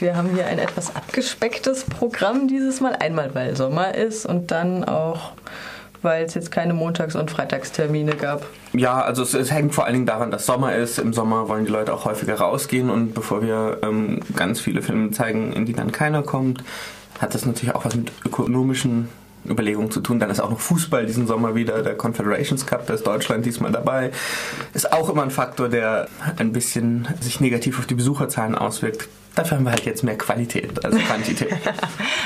Wir haben hier ein etwas abgespecktes Programm dieses Mal. Einmal, weil Sommer ist und dann auch, weil es jetzt keine Montags- und Freitagstermine gab. Ja, also es, es, hängt vor allen Dingen daran, dass Sommer ist. Im Sommer wollen die Leute auch häufiger rausgehen und bevor wir ähm, ganz viele Filme zeigen, in die dann keiner kommt, hat das natürlich auch was mit ökonomischen Überlegungen zu tun. Dann ist auch noch Fußball diesen Sommer wieder, der Confederations Cup, da ist Deutschland diesmal dabei. Ist auch immer ein Faktor, der ein bisschen sich negativ auf die Besucherzahlen auswirkt. Dafür haben wir halt jetzt mehr Qualität als Quantität.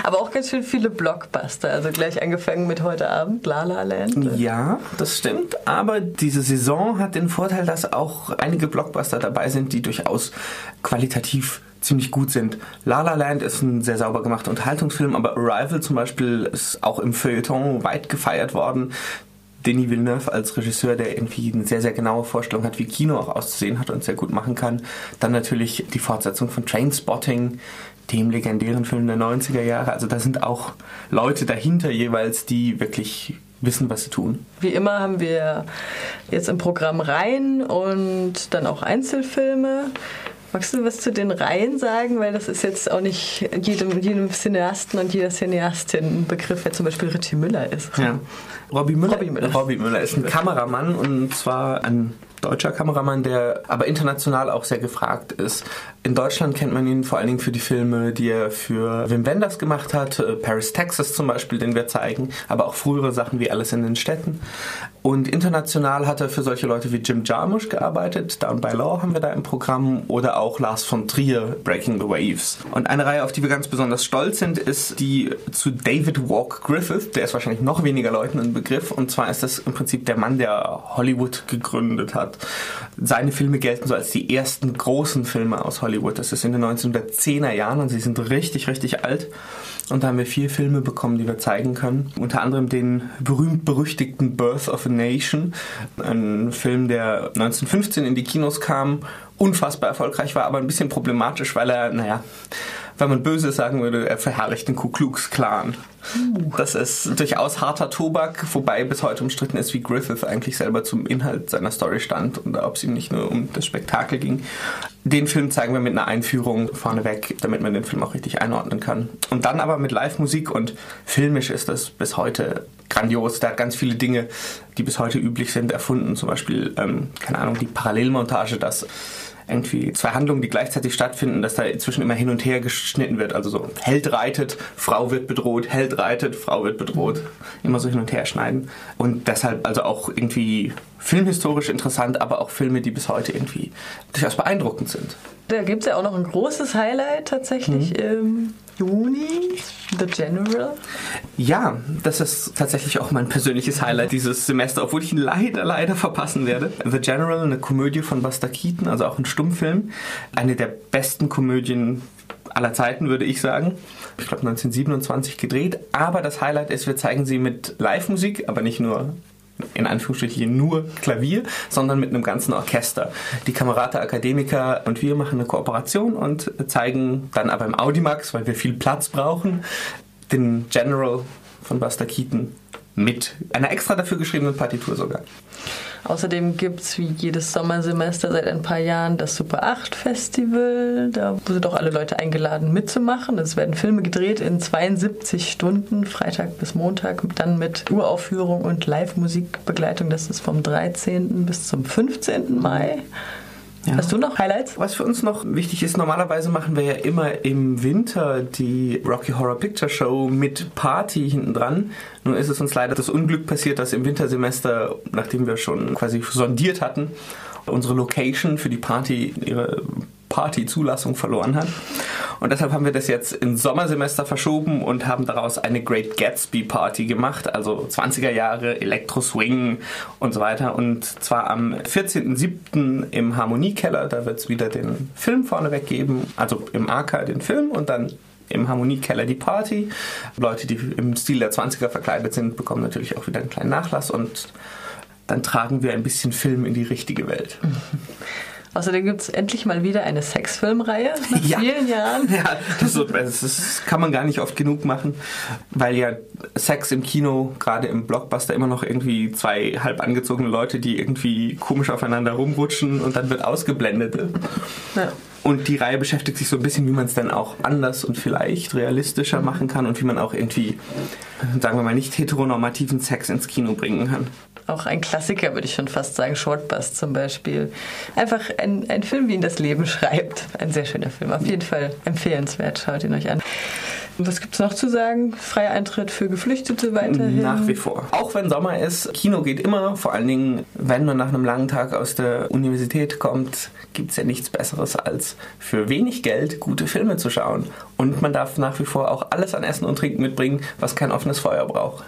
Aber auch ganz schön viele Blockbuster. Also gleich angefangen mit heute Abend, La La Land. Ja, das stimmt. Aber diese Saison hat den Vorteil, dass auch einige Blockbuster dabei sind, die durchaus qualitativ ziemlich gut sind. La La Land ist ein sehr sauber gemachter Unterhaltungsfilm, aber Arrival zum Beispiel ist auch im Feuilleton weit gefeiert worden. Denis Villeneuve als Regisseur, der irgendwie eine sehr, sehr genaue Vorstellung hat, wie Kino auch auszusehen hat und sehr gut machen kann. Dann natürlich die Fortsetzung von Trainspotting, dem legendären Film der 90er Jahre. Also da sind auch Leute dahinter jeweils, die wirklich wissen, was sie tun. Wie immer haben wir jetzt im Programm Reihen und dann auch Einzelfilme. Magst du was zu den Reihen sagen? Weil das ist jetzt auch nicht jedem, jedem Cineasten und jeder Cineastin ein Begriff, wer zum Beispiel Ritchie Müller ist. Ja. Robbie Müller, Robbie Müller. Robbie Müller ist ein Kameramann und zwar ein deutscher Kameramann, der aber international auch sehr gefragt ist. In Deutschland kennt man ihn vor allen Dingen für die Filme, die er für Wim Wenders gemacht hat, äh, Paris, Texas zum Beispiel, den wir zeigen, aber auch frühere Sachen wie Alles in den Städten. Und international hat er für solche Leute wie Jim Jarmusch gearbeitet, Down by Law haben wir da im Programm, oder auch Lars von Trier, Breaking the Waves. Und eine Reihe, auf die wir ganz besonders stolz sind, ist die zu David Walk Griffith, der ist wahrscheinlich noch weniger Leuten ein Begriff, und zwar ist das im Prinzip der Mann, der Hollywood gegründet hat. Seine Filme gelten so als die ersten großen Filme aus Hollywood. Das ist in den 1910er Jahren und sie sind richtig, richtig alt. Und da haben wir vier Filme bekommen, die wir zeigen können. Unter anderem den berühmt-berüchtigten Birth of a Nation, ein Film, der 1915 in die Kinos kam, unfassbar erfolgreich war, aber ein bisschen problematisch, weil er, naja, wenn man böse sagen würde, er verherrlicht den Ku Klux Klan. Das ist durchaus harter Tobak, wobei bis heute umstritten ist, wie Griffith eigentlich selber zum Inhalt seiner Story stand und ob es ihm nicht nur um das Spektakel ging. Den Film zeigen wir mit einer Einführung vorneweg, damit man den Film auch richtig einordnen kann. Und dann aber mit Live-Musik und filmisch ist das bis heute grandios. Der hat ganz viele Dinge, die bis heute üblich sind, erfunden. Zum Beispiel, ähm, keine Ahnung, die Parallelmontage, dass irgendwie zwei Handlungen, die gleichzeitig stattfinden, dass da inzwischen immer hin und her geschnitten wird. Also so Held reitet, Frau wird bedroht, Held reitet, Frau wird bedroht. Immer so hin und her schneiden. Und deshalb also auch irgendwie filmhistorisch interessant, aber auch Filme, die bis heute irgendwie durchaus beeindruckend sind. Da gibt es ja auch noch ein großes Highlight tatsächlich mhm. im Juni, The General. Ja, das ist tatsächlich auch mein persönliches Highlight dieses Semester, obwohl ich ihn leider, leider verpassen werde. The General, eine Komödie von Buster Keaton, also auch ein Stummfilm. Eine der besten Komödien aller Zeiten, würde ich sagen. Ich glaube 1927 gedreht. Aber das Highlight ist, wir zeigen sie mit Live-Musik, aber nicht nur in Anführungsstrichen nur Klavier, sondern mit einem ganzen Orchester. Die Kamerata Akademiker und wir machen eine Kooperation und zeigen dann aber im Audimax, weil wir viel Platz brauchen, den General von Buster Keaton mit einer extra dafür geschriebenen Partitur sogar. Außerdem gibt es wie jedes Sommersemester seit ein paar Jahren das Super 8 Festival. Da sind auch alle Leute eingeladen mitzumachen. Es werden Filme gedreht in 72 Stunden, Freitag bis Montag, dann mit Uraufführung und Live-Musikbegleitung. Das ist vom 13. bis zum 15. Mai. Ja. Hast du noch Highlights? Was für uns noch wichtig ist, normalerweise machen wir ja immer im Winter die Rocky Horror Picture Show mit Party hinten dran. Nun ist es uns leider das Unglück passiert, dass im Wintersemester, nachdem wir schon quasi sondiert hatten, unsere Location für die Party ihre Party-Zulassung verloren hat. Und deshalb haben wir das jetzt ins Sommersemester verschoben und haben daraus eine Great Gatsby Party gemacht, also 20er Jahre, Elektro-Swing und so weiter. Und zwar am 14.07. im Harmoniekeller, da wird es wieder den Film vorneweg geben, also im AK den Film und dann im Harmoniekeller die Party. Leute, die im Stil der 20er verkleidet sind, bekommen natürlich auch wieder einen kleinen Nachlass und dann tragen wir ein bisschen Film in die richtige Welt. Außerdem gibt es endlich mal wieder eine Sexfilmreihe nach ja. vielen Jahren. Ja, das, so, das, kann man gar nicht oft genug machen, weil ja Sex im Kino, gerade im Blockbuster, immer noch irgendwie zwei halb angezogene Leute, die irgendwie komisch aufeinander rumrutschen und dann wird ausgeblendet. Ja. Und die Reihe beschäftigt sich so ein bisschen, wie man es dann auch anders und vielleicht realistischer machen kann und wie man auch irgendwie, sagen wir mal, nicht heteronormativen Sex ins Kino bringen kann auch ein Klassiker, würde ich schon fast sagen. Shortbus zum Beispiel. Einfach ein, ein Film, wie ihn das Leben schreibt. Ein sehr schöner Film. Auf jeden Fall empfehlenswert. Schaut ihn euch an. Was gibt es noch zu sagen? Freier Eintritt für Geflüchtete weiterhin? Nach wie vor. Auch wenn Sommer ist, Kino geht immer. Vor allen Dingen, wenn man nach einem langen Tag aus der Universität kommt, gibt es ja nichts Besseres, als für wenig Geld gute Filme zu schauen. Und man darf nach wie vor auch alles an Essen und Trinken mitbringen, was kein offenes Feuer braucht.